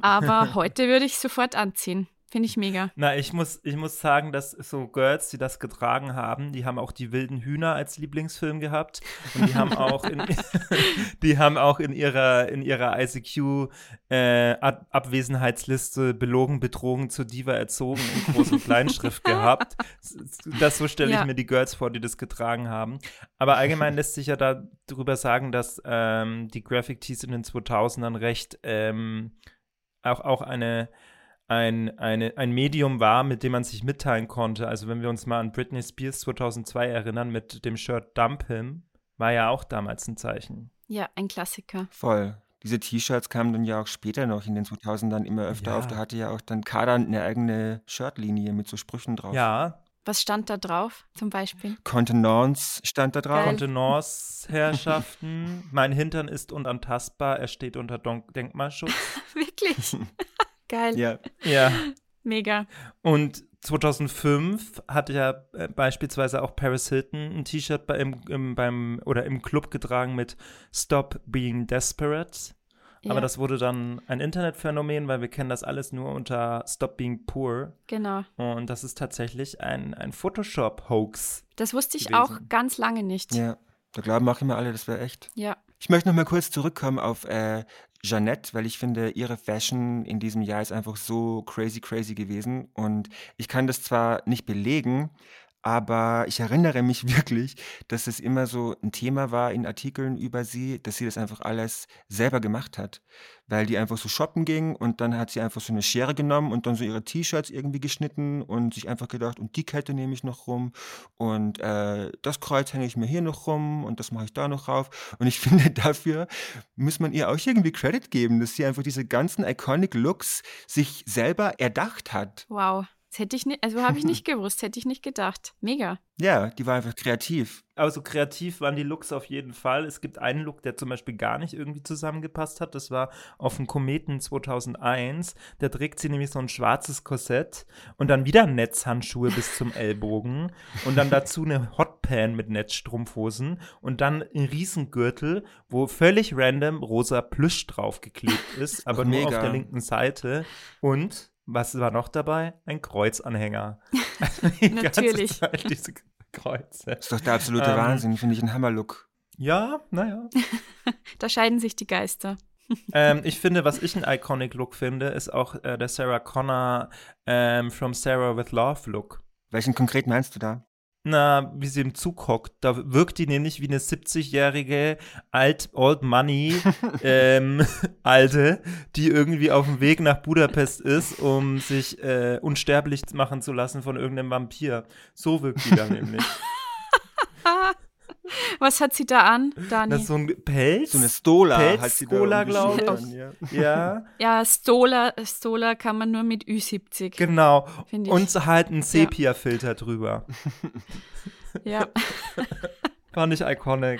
Aber heute würde ich sofort anziehen. Finde ich mega. Na, ich muss, ich muss sagen, dass so Girls, die das getragen haben, die haben auch die wilden Hühner als Lieblingsfilm gehabt. Und die haben auch in, die haben auch in ihrer, in ihrer ICQ äh, Ab Abwesenheitsliste belogen, betrogen, zur Diva erzogen in Groß- und Kleinschrift gehabt. Das so stelle ich Ja. mir die Girls vor, die das getragen haben. Aber allgemein lässt sich ja darüber sagen, dass ähm, die Graphic Tees in den 2000ern recht ähm, auch, auch eine ein, eine, ein Medium war, mit dem man sich mitteilen konnte. Also wenn wir uns mal an Britney Spears 2002 erinnern mit dem Shirt Dump Him, war ja auch damals ein Zeichen. Ja, ein Klassiker. Voll. Diese T-Shirts kamen dann ja auch später noch in den 2000ern immer öfter Ja. auf. Da hatte ja auch dann Kadan eine eigene Shirtlinie mit so Sprüchen drauf. Ja, Was stand da drauf zum Beispiel? Contenance stand da drauf. Geil. Kontenance-Herrschaften. mein Hintern ist unantastbar, er steht unter Don Denkmalschutz. Wirklich? Geil. Ja. ja. Mega. Und 2005 hatte ja äh, beispielsweise auch Paris Hilton ein T-Shirt bei, im, im, beim, oder im Club getragen mit Stop Being Desperate. Ja, Aber das wurde dann ein Internetphänomen, weil wir kennen das alles nur unter Stop Being Poor. genau. Und das ist tatsächlich ein, ein Photoshop-Hoax. Das wusste ich gewesen. auch ganz lange nicht. Ja. Da glauben auch immer alle, das wäre echt. Ja. Ich möchte noch mal kurz zurückkommen auf äh, Jeannette, weil ich finde, ihre Fashion in diesem Jahr ist einfach so crazy, crazy gewesen. Und ich kann das zwar nicht belegen, aber ich erinnere mich wirklich, dass es immer so ein Thema war in Artikeln über sie, dass sie das einfach alles selber gemacht hat. Weil die einfach so shoppen ging und dann hat sie einfach so eine Schere genommen und dann so ihre T-Shirts irgendwie geschnitten und sich einfach gedacht, und die Kette nehme ich noch rum und äh, das Kreuz hänge ich mir hier noch rum und das mache ich da noch rauf. Und ich finde, dafür muss man ihr auch irgendwie Credit geben, dass sie einfach diese ganzen iconic Looks sich selber erdacht hat. Wow. Das hätte ich nicht, also habe ich nicht gewusst, hätte ich nicht gedacht. Mega. Ja, die war einfach kreativ. Aber so kreativ waren die Looks auf jeden Fall. Es gibt einen Look, der zum Beispiel gar nicht irgendwie zusammengepasst hat. Das war auf dem Kometen 2001. Da trägt sie nämlich so ein schwarzes Korsett und dann wieder Netzhandschuhe bis zum Ellbogen und dann dazu eine Hotpan mit Netzstrumpfhosen und dann ein Riesengürtel, wo völlig random rosa Plüsch draufgeklebt ist, aber nur auf der linken Seite. Und was war noch dabei? Ein Kreuzanhänger. die Natürlich. Zeit diese Kreuze. Das ist doch der absolute ähm, Wahnsinn, finde ich ein Hammerlook. Ja, naja. da scheiden sich die Geister. ähm, ich finde, was ich ein iconic Look finde, ist auch äh, der Sarah Connor ähm, From Sarah with Love Look. Welchen konkret meinst du da? Na, wie sie im Zug hockt. Da wirkt die nämlich wie eine 70-jährige alt Old Money ähm, Alte, die irgendwie auf dem Weg nach Budapest ist, um sich äh, unsterblich machen zu lassen von irgendeinem Vampir. So wirkt die da nämlich. Was hat sie da an, Dani? Das ist so ein Pelz. So eine Stola Pelz hat sie Stola, glaube ich. An, ja. ja. Ja, Stola, Stola kann man nur mit Ü70. Genau. Und halt ein Sepia-Filter ja. drüber. Ja. Fand ich iconic.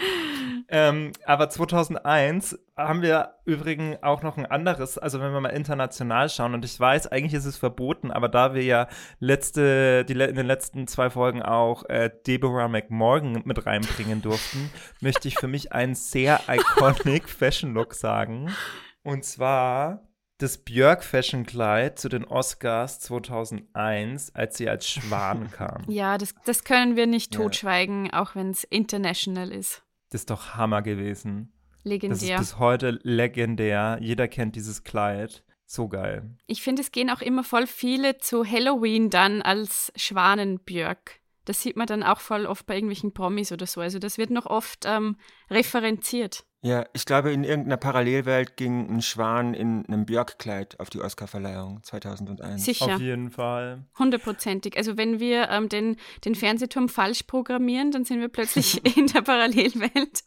Ähm, aber 2001 haben wir übrigens auch noch ein anderes, also wenn wir mal international schauen, und ich weiß, eigentlich ist es verboten, aber da wir ja letzte, die, in den letzten zwei Folgen auch äh, Deborah McMorgan mit reinbringen durften, möchte ich für mich einen sehr iconic Fashion Look sagen. Und zwar das Björk Fashion Kleid zu den Oscars 2001, als sie als Schwan kam. Ja, das, das können wir nicht totschweigen, ja. auch wenn es international ist. Das ist doch Hammer gewesen. Legendär. Das ist bis heute legendär. Jeder kennt dieses Kleid. So geil. Ich finde, es gehen auch immer voll viele zu Halloween dann als Schwanenbjörk. Das sieht man dann auch voll oft bei irgendwelchen Promis oder so. Also das wird noch oft ähm, referenziert. Ja, ich glaube, in irgendeiner Parallelwelt ging ein Schwan in einem Björk-Kleid auf die Oscarverleihung 2001. Sicher. Auf jeden Fall. Hundertprozentig. Also wenn wir ähm, den, den Fernsehturm falsch programmieren, dann sind wir plötzlich in der Parallelwelt,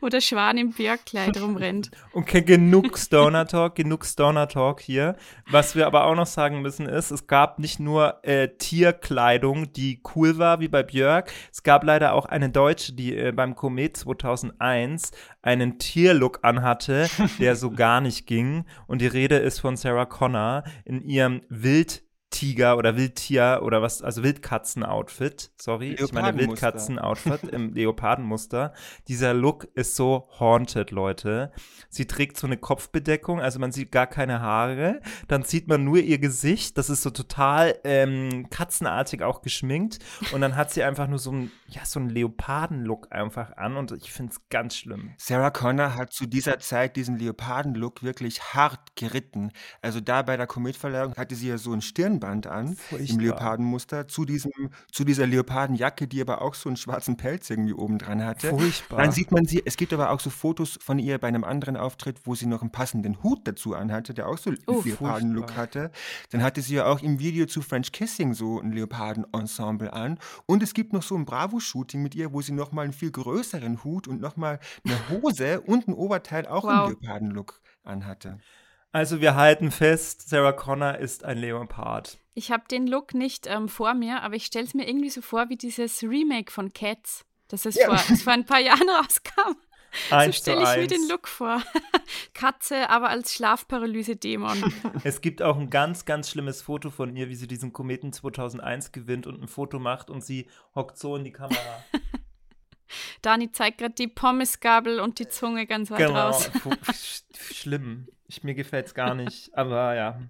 wo der Schwan im Björk-Kleid rumrennt. Okay, genug Stoner Talk, genug Stoner Talk hier. Was wir aber auch noch sagen müssen ist, es gab nicht nur äh, Tierkleidung, die cool war, wie bei Björk. Es gab leider auch eine Deutsche, die äh, beim Komet 2001 einen Tierlook anhatte, der so gar nicht ging. Und die Rede ist von Sarah Connor in ihrem Wild Tiger oder Wildtier oder was, also Wildkatzen-Outfit, sorry, ich meine Wildkatzen-Outfit im Leopardenmuster. Dieser Look ist so haunted, Leute. Sie trägt so eine Kopfbedeckung, also man sieht gar keine Haare. Dann sieht man nur ihr Gesicht, das ist so total ähm, katzenartig auch geschminkt. Und dann hat sie einfach nur so ein, ja, so einen Leoparden-Look einfach an und ich finde es ganz schlimm. Sarah Connor hat zu dieser Zeit diesen Leoparden-Look wirklich hart geritten. Also da bei der Kometverleihung hatte sie ja so ein Stirn Stirnband an Furchtbar. im Leopardenmuster zu diesem zu dieser Leopardenjacke, die aber auch so einen schwarzen Pelz irgendwie oben dran hatte. Furchtbar. Dann sieht man sie, es gibt aber auch so Fotos von ihr bei einem anderen Auftritt, wo sie noch einen passenden Hut dazu anhatte, der auch so einen oh, Leopardenlook hatte. Dann hatte sie ja auch im Video zu French Kissing so ein Leopardenensemble an und es gibt noch so ein Bravo-Shooting mit ihr, wo sie nochmal einen viel größeren Hut und nochmal eine Hose und ein Oberteil auch wow. im Leopardenlook anhatte. Also wir halten fest, Sarah Connor ist ein Leopard. Ich habe den Look nicht ähm, vor mir, aber ich stelle es mir irgendwie so vor wie dieses Remake von Cats, das es ja. vor, das vor ein paar Jahren rauskam. Eins so stelle ich mir den Look vor. Katze, aber als Schlafparalyse-Dämon. Es gibt auch ein ganz, ganz schlimmes Foto von ihr, wie sie diesen Kometen 2001 gewinnt und ein Foto macht und sie hockt so in die Kamera. Dani zeigt gerade die Pommesgabel und die Zunge ganz weit genau. raus. Schlimm. Ich, mir gefällt es gar nicht, aber ja.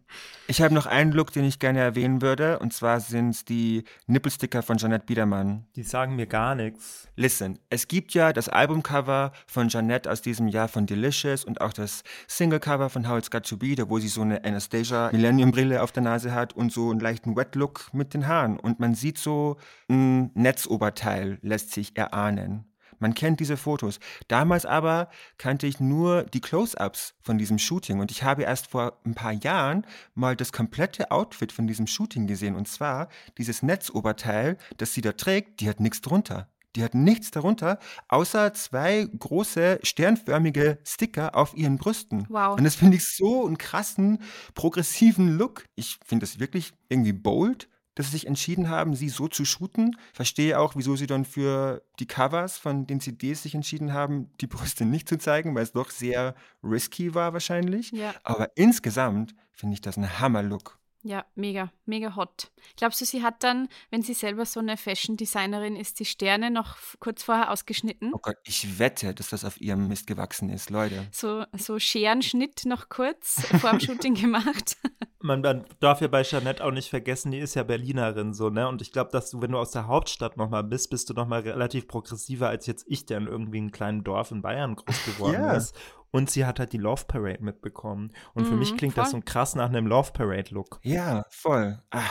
Ich habe noch einen Look, den ich gerne erwähnen würde, und zwar sind es die Nippelsticker von Jeanette Biedermann. Die sagen mir gar nichts. Listen, es gibt ja das Albumcover von Jeanette aus diesem Jahr von Delicious und auch das Singlecover von How It's Got To Be, da wo sie so eine Anastasia Millennium Brille auf der Nase hat und so einen leichten Wet Look mit den Haaren. Und man sieht so ein Netzoberteil, lässt sich erahnen. Man kennt diese Fotos. Damals aber kannte ich nur die Close-ups von diesem Shooting und ich habe erst vor ein paar Jahren mal das komplette Outfit von diesem Shooting gesehen und zwar dieses Netzoberteil, das sie da trägt, die hat nichts drunter. Die hat nichts darunter, außer zwei große sternförmige Sticker auf ihren Brüsten. Wow. Und das finde ich so einen krassen, progressiven Look. Ich finde das wirklich irgendwie bold dass sie sich entschieden haben, sie so zu shooten. Verstehe auch, wieso sie dann für die Covers von den CDs sich entschieden haben, die Brüste nicht zu zeigen, weil es doch sehr risky war wahrscheinlich. Ja. Aber insgesamt finde ich das ein Hammer-Look. Ja, mega, mega hot. Glaubst du, sie hat dann, wenn sie selber so eine Fashion-Designerin ist, die Sterne noch kurz vorher ausgeschnitten? Oh Gott, ich wette, dass das auf ihrem Mist gewachsen ist, Leute. So, so Scherenschnitt noch kurz vor dem Shooting gemacht. Man, man, darf ja bei Jeanette auch nicht vergessen, die ist ja Berlinerin so, ne? Und ich glaube, dass du, wenn du aus der Hauptstadt nochmal bist, bist du nochmal relativ progressiver als jetzt ich, der in irgendwie einem kleinen Dorf in Bayern groß geworden Ja. ist. Und sie hat halt die Love Parade mitbekommen. Und für Mhm, mich klingt das voll. so krass nach einem Love Parade-Look. Ja, voll. Ah,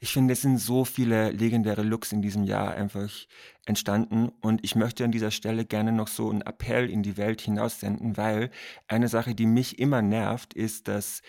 ich finde, es sind so viele legendäre Looks in diesem Jahr einfach entstanden und ich möchte an dieser Stelle gerne noch so einen Appell in die Welt hinaussenden, weil eine Sache, die mich immer nervt, ist, dass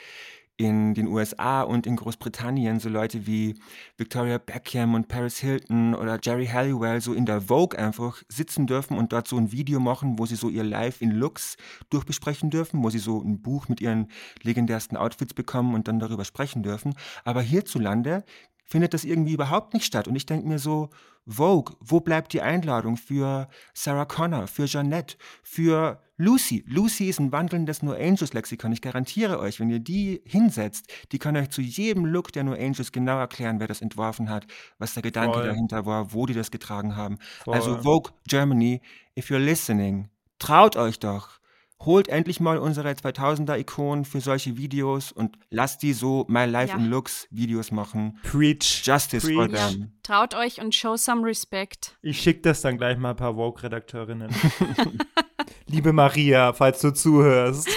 in den USA und in Großbritannien so Leute wie Victoria Beckham und Paris Hilton oder Jerry Halliwell so in der Vogue einfach sitzen dürfen und dort so ein Video machen, wo sie so ihr Life in Looks durchbesprechen dürfen, wo sie so ein Buch mit ihren legendärsten Outfits bekommen und dann darüber sprechen dürfen. Aber hierzulande findet das irgendwie überhaupt nicht statt. Und ich denke mir so, Vogue, wo bleibt die Einladung für Sarah Connor, für Jeanette, für Lucy? Lucy ist ein wandelndes No Angels Lexikon. Ich garantiere euch, wenn ihr die hinsetzt, die kann euch zu jedem Look der No Angels genau erklären, wer das entworfen hat, was der Gedanke Voll. dahinter war, wo die das getragen haben. Voll. Also Vogue Germany, if you're listening, traut euch doch. Holt endlich mal unsere 2000er-Ikonen für solche Videos und lasst die so My Life Ja. in Looks Videos machen. Preach. Justice for Preach. Ja, them. traut euch und show some respect. Ich schicke das dann gleich mal ein paar Vogue-Redakteurinnen. Liebe Maria, falls du zuhörst.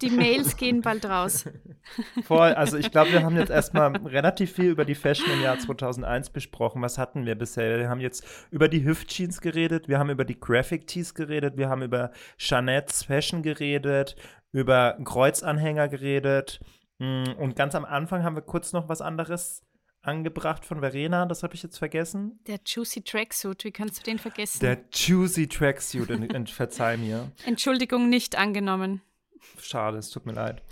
Die Mails gehen bald raus. Voll, also ich glaube, wir haben jetzt erstmal relativ viel über die Fashion im Jahr 2001 besprochen. Was hatten wir bisher? Wir haben jetzt über die Hüftjeans geredet, wir haben über die Graphic Tees geredet, wir haben über Jeanettes Fashion geredet, über Kreuzanhänger geredet. Mm, Und ganz am Anfang haben wir kurz noch was anderes angebracht von Verena, das habe ich jetzt vergessen. Der Juicy Tracksuit, wie kannst du den vergessen? Der Juicy Tracksuit, in- verzeih mir. Entschuldigung, nicht angenommen. Schade, es tut mir leid.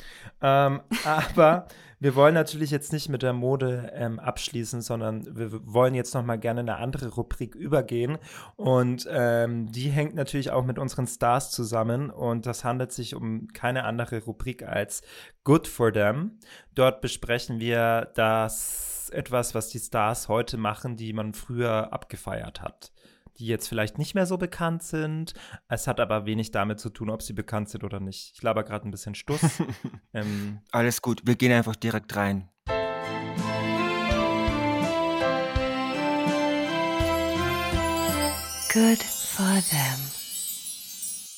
Ähm, aber wir wollen natürlich jetzt nicht mit der Mode ähm, abschließen, sondern wir wollen jetzt noch mal gerne in eine andere Rubrik übergehen. Und ähm, die hängt natürlich auch mit unseren Stars zusammen. Und das handelt sich um keine andere Rubrik als Good for Them. Dort besprechen wir das etwas, was die Stars heute machen, die man früher abgefeiert hat. Die jetzt vielleicht nicht mehr so bekannt sind. Es hat aber wenig damit zu tun, ob sie bekannt sind oder nicht. Ich laber gerade ein bisschen Stuss. ähm, Alles gut, wir gehen einfach direkt rein. Good for them.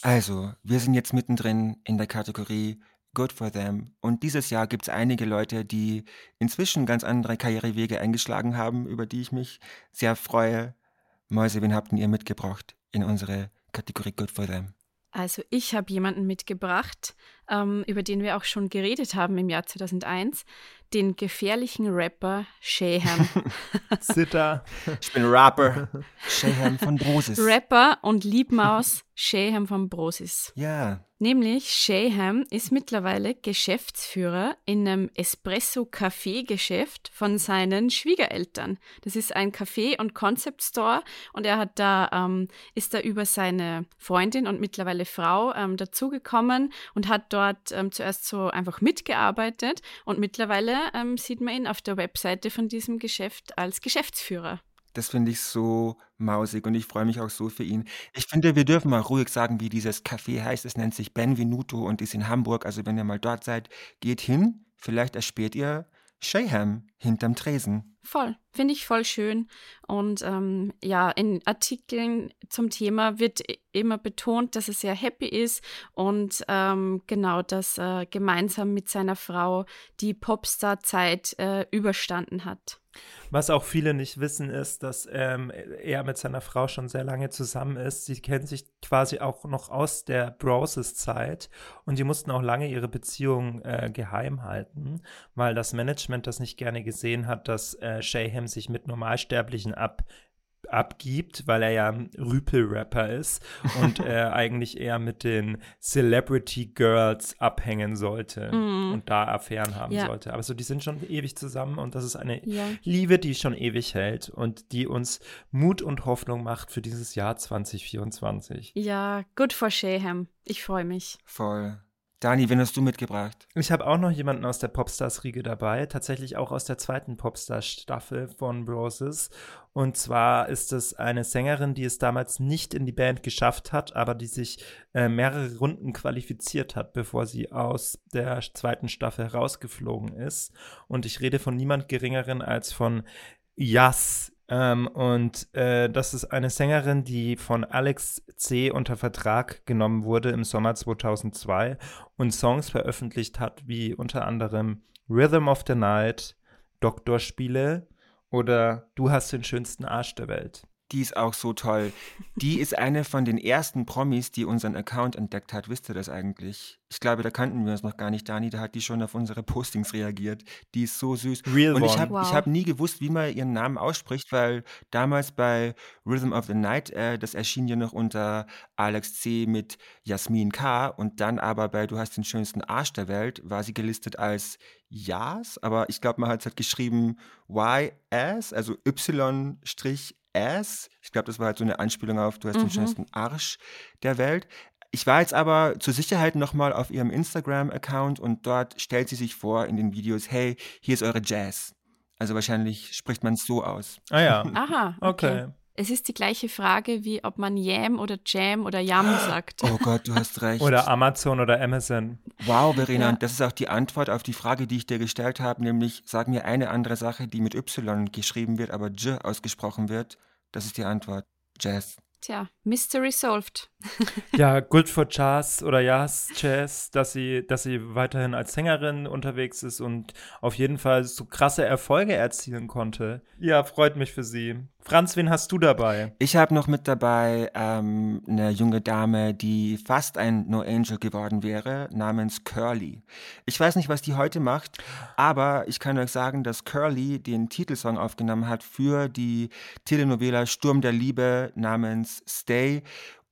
Also, wir sind jetzt mittendrin in der Kategorie Good for Them. Und dieses Jahr gibt es einige Leute, die inzwischen ganz andere Karrierewege eingeschlagen haben, über die ich mich sehr freue. Mäuse, wen habt ihr mitgebracht in unsere Kategorie Good for Them? Also ich habe jemanden mitgebracht, ähm, über den wir auch schon geredet haben im Jahr 2001, den gefährlichen Rapper Shayham. Sitter. Ich bin Rapper. Shayham von Brosis. Rapper und Liebmaus Shayham von Brosis. Ja, Nämlich Shayham ist mittlerweile Geschäftsführer in einem Espresso-Café-Geschäft von seinen Schwiegereltern. Das ist ein Café- und Concept Store und er hat da, ähm, ist da über seine Freundin und mittlerweile Frau ähm, dazugekommen und hat dort ähm, zuerst so einfach mitgearbeitet und mittlerweile ähm, sieht man ihn auf der Webseite von diesem Geschäft als Geschäftsführer. Das finde ich so mausig und ich freue mich auch so für ihn. Ich finde, wir dürfen mal ruhig sagen, wie dieses Café heißt. Es nennt sich Benvenuto und ist in Hamburg. Also wenn ihr mal dort seid, geht hin. Vielleicht erspäht ihr Shayham hinterm Tresen. Voll, finde ich voll schön. Und ähm, ja, in Artikeln zum Thema wird immer betont, dass er sehr happy ist und ähm, genau, dass er gemeinsam mit seiner Frau die Popstar-Zeit äh, überstanden hat. Was auch viele nicht wissen, ist, dass ähm, er mit seiner Frau schon sehr lange zusammen ist. Sie kennen sich quasi auch noch aus der Broses-Zeit und die mussten auch lange ihre Beziehung äh, geheim halten, weil das Management das nicht gerne gesehen hat, dass äh, Shayham sich mit Normalsterblichen ab abgibt, weil er ja ein Rüpel-Rapper ist und er eigentlich eher mit den Celebrity Girls abhängen sollte mm. und da Affären haben ja. sollte. Aber so, die sind schon ewig zusammen und das ist eine ja. Liebe, die schon ewig hält und die uns Mut und Hoffnung macht für dieses Jahr 2024. Ja, good for Shayham. Ich freue mich. Voll. Dani, wen hast du mitgebracht? Ich habe auch noch jemanden aus der Popstars-Riege dabei, tatsächlich auch aus der zweiten Popstars-Staffel von Broses. Und zwar ist es eine Sängerin, die es damals nicht in die Band geschafft hat, aber die sich äh, mehrere Runden qualifiziert hat, bevor sie aus der zweiten Staffel rausgeflogen ist. Und ich rede von niemand Geringeren als von Yas ähm, und äh, das ist eine Sängerin, die von Alex C. unter Vertrag genommen wurde im Sommer 2002 und Songs veröffentlicht hat, wie unter anderem Rhythm of the Night, Doktorspiele oder Du hast den schönsten Arsch der Welt die ist auch so toll. Die ist eine von den ersten Promis, die unseren Account entdeckt hat. Wisst ihr das eigentlich? Ich glaube, da kannten wir uns noch gar nicht, Dani. Da hat die schon auf unsere Postings reagiert. Die ist so süß. Real Und ich habe wow. hab nie gewusst, wie man ihren Namen ausspricht, weil damals bei Rhythm of the Night, äh, das erschien ja noch unter Alex C. mit Jasmin K. Und dann aber bei Du hast den schönsten Arsch der Welt war sie gelistet als Jas. Aber ich glaube, man hat es halt geschrieben YS, also Y- Ass. Ich glaube, das war halt so eine Anspielung auf, du hast mhm. den schönsten Arsch der Welt. Ich war jetzt aber zur Sicherheit nochmal auf ihrem Instagram-Account und dort stellt sie sich vor in den Videos, hey, hier ist eure Jazz. Also wahrscheinlich spricht man es so aus. Ah ja. Aha, okay. okay. Es ist die gleiche Frage, wie ob man Yam oder Jam oder Yam sagt. Oh Gott, du hast recht. oder Amazon oder Amazon. Wow, Verena, ja. das ist auch die Antwort auf die Frage, die ich dir gestellt habe, nämlich sag mir eine andere Sache, die mit Y geschrieben wird, aber J ausgesprochen wird. Das ist die Antwort. Jazz. Tja, Mystery solved. ja, good for Jazz oder Jazz, Jazz, dass sie, dass sie weiterhin als Sängerin unterwegs ist und auf jeden Fall so krasse Erfolge erzielen konnte. Ja, freut mich für sie. Franz, wen hast du dabei? Ich habe noch mit dabei ähm, eine junge Dame, die fast ein No Angel geworden wäre, namens Curly. Ich weiß nicht, was die heute macht, aber ich kann euch sagen, dass Curly den Titelsong aufgenommen hat für die Telenovela Sturm der Liebe namens Stay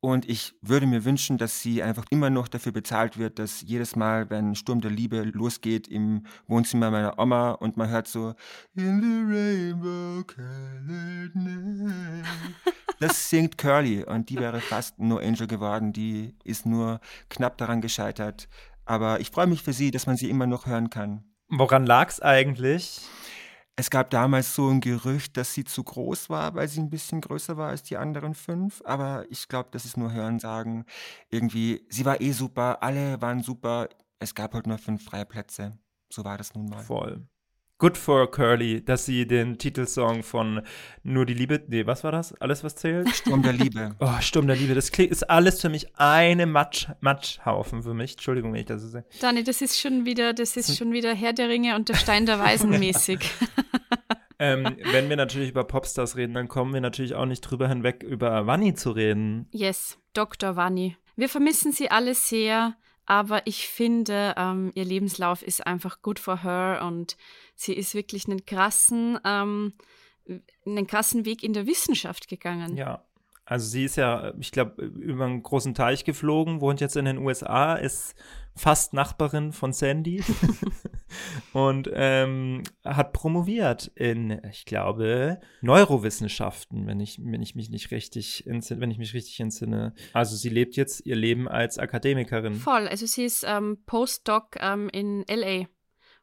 und ich würde mir wünschen, dass sie einfach immer noch dafür bezahlt wird, dass jedes Mal, wenn Sturm der Liebe losgeht im Wohnzimmer meiner Oma und man hört so In the rainbow colored night. Das singt Curly und die wäre fast No Angel geworden. Die ist nur knapp daran gescheitert. Aber ich freue mich für sie, dass man sie immer noch hören kann. Woran lag's eigentlich? Es gab damals so ein Gerücht, dass sie zu groß war, weil sie ein bisschen größer war als die anderen fünf. Aber ich glaube, das ist nur Hörensagen. Irgendwie, sie war eh super, alle waren super. Es gab halt nur fünf freie Plätze. So war das nun mal. Voll. Good for Curly, dass sie den Titelsong von Nur die Liebe, nee, was war das? Alles, was zählt? Sturm der Liebe. Oh, Sturm der Liebe. Das ist alles für mich eine Matsch, Matschhaufen für mich. Entschuldigung, wenn ich das so sehe. Dani, das ist schon wieder, das ist schon wieder Herr der Ringe und der Stein der Weisen mäßig. ähm, wenn wir natürlich über Popstars reden, dann kommen wir natürlich auch nicht drüber hinweg, über Wanni zu reden. Yes, Dr. Wanni. Wir vermissen sie alle sehr. Aber ich finde, ähm, ihr Lebenslauf ist einfach good for her und sie ist wirklich einen krassen, ähm, einen krassen Weg in der Wissenschaft gegangen. Ja. Also sie ist ja, ich glaube, über einen großen Teich geflogen, wohnt jetzt in den USA, ist fast Nachbarin von Sandy und ähm, hat promoviert in, ich glaube, Neurowissenschaften, wenn ich, wenn ich mich nicht richtig entsinne, wenn ich mich richtig entsinne. Also sie lebt jetzt ihr Leben als Akademikerin. Voll, also sie ist ähm, Postdoc ähm, in LA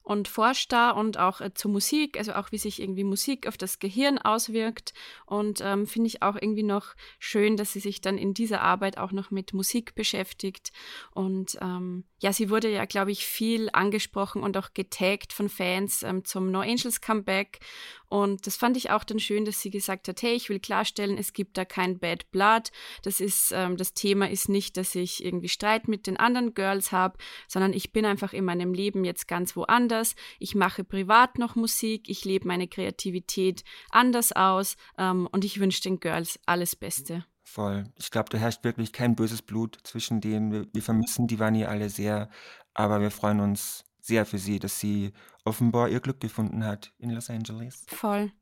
und forscht da und auch äh, zur Musik, also auch wie sich irgendwie Musik auf das Gehirn auswirkt. Und ähm, finde ich auch irgendwie noch schön, dass sie sich dann in dieser Arbeit auch noch mit Musik beschäftigt. Und ähm, ja, sie wurde ja, glaube ich, viel angesprochen und auch getaggt von Fans ähm, zum No Angels Comeback. Und das fand ich auch dann schön, dass sie gesagt hat, hey, ich will klarstellen, es gibt da kein Bad Blood. Das ist, ähm, das Thema ist nicht, dass ich irgendwie Streit mit den anderen Girls habe, sondern ich bin einfach in meinem Leben jetzt ganz woanders. Ich mache privat noch Musik, ich lebe meine Kreativität anders aus ähm, und ich wünsche den Girls alles Beste. Voll. Ich glaube, da herrscht wirklich kein böses Blut zwischen denen. Wir, wir vermissen die Vani alle sehr, aber wir freuen uns sehr für sie, dass sie offenbar ihr Glück gefunden hat in Los Angeles. Voll.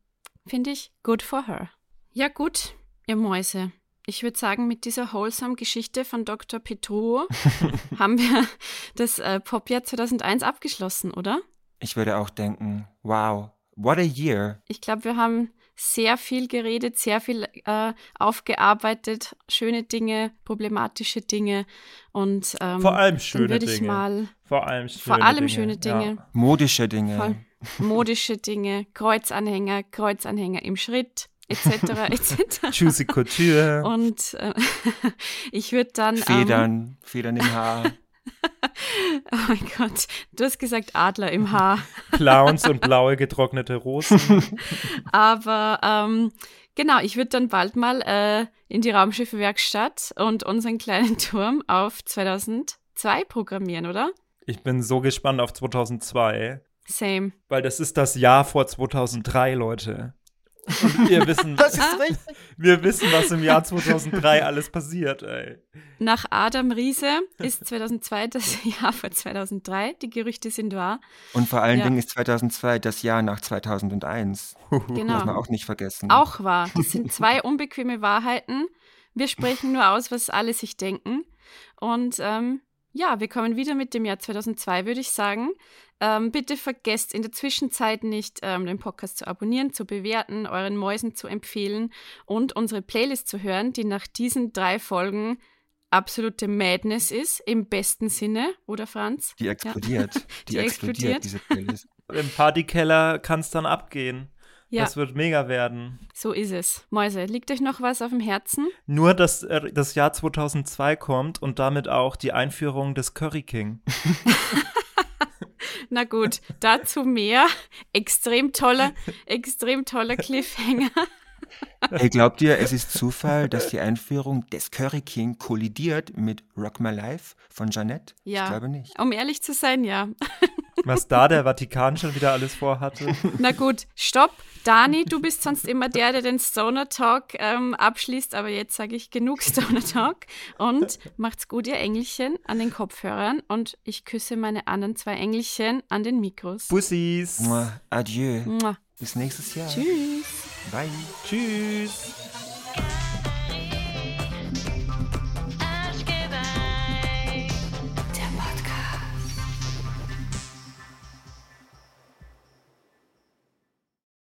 Finde ich good for her. Ja gut, ihr Mäuse. Ich würde sagen, mit dieser wholesome Geschichte von Dr. Petruo haben wir das äh, Popjahr 2001 abgeschlossen, oder? Ich würde auch denken, wow, what a year. Ich glaube, wir haben sehr viel geredet, sehr viel äh, aufgearbeitet, schöne Dinge, problematische Dinge und ähm, vor allem schöne Dinge. Mal, vor allem schöne vor allem Dinge. Schöne Dinge. Ja. Modische Dinge. Voll. Modische Dinge, Kreuzanhänger, Kreuzanhänger im Schritt etc. etc. Juicy Couture. Und äh, ich würde dann Federn, ähm, Federn im Haar. Oh mein Gott, du hast gesagt Adler im Haar. Clowns und blaue getrocknete Rosen. Aber ähm, genau, ich würde dann bald mal äh, in die Raumschiffwerkstatt und unseren kleinen Turm auf 2002 programmieren, oder? Ich bin so gespannt auf 2002. Same. Weil das ist das Jahr vor 2003, Leute. Und wir wissen, das ist richtig. wir wissen, was im Jahr 2003 alles passiert, ey. Nach Adam Riese ist 2002 das Jahr vor 2003. Die Gerüchte sind wahr. Und vor allen ja. Dingen ist 2002 das Jahr nach 2001. Genau. Muss man auch nicht vergessen. Auch wahr. Das sind zwei unbequeme Wahrheiten. Wir sprechen nur aus, was alle sich denken. Und ähm, ja, wir kommen wieder mit dem Jahr 2002, würde ich sagen. Ähm, bitte vergesst in der Zwischenzeit nicht, ähm, den Podcast zu abonnieren, zu bewerten, euren Mäusen zu empfehlen und unsere Playlist zu hören, die nach diesen drei Folgen absolute Madness ist, im besten Sinne, oder Franz? Die explodiert. Ja. Die, die, explodiert, explodiert, diese Playlist. Im Partykeller kann es dann abgehen. Ja. Das wird mega werden. So ist es. Mäuse, liegt euch noch was auf dem Herzen? Nur, dass äh, das Jahr 2002 kommt und damit auch die Einführung des Curry King. Na gut, dazu mehr. Extrem toller, extrem toller Cliffhanger. Hey, glaubt ihr, es ist Zufall, dass die Einführung des Curry King kollidiert mit Rock My Life von Jeanette? Ja. Ich glaube nicht. Um ehrlich zu sein, ja. Was da der Vatikan schon wieder alles vorhatte. Na gut, stopp. Dani, du bist sonst immer der, der den Stoner Talk ähm, abschließt, aber jetzt sage ich genug Stoner Talk. Und macht's gut, ihr Engelchen, an den Kopfhörern und ich küsse meine anderen zwei Engelchen an den Mikros. Bussis. Mua, adieu. Mua. Bis nächstes Jahr. Tschüss. Bye. Tschüss.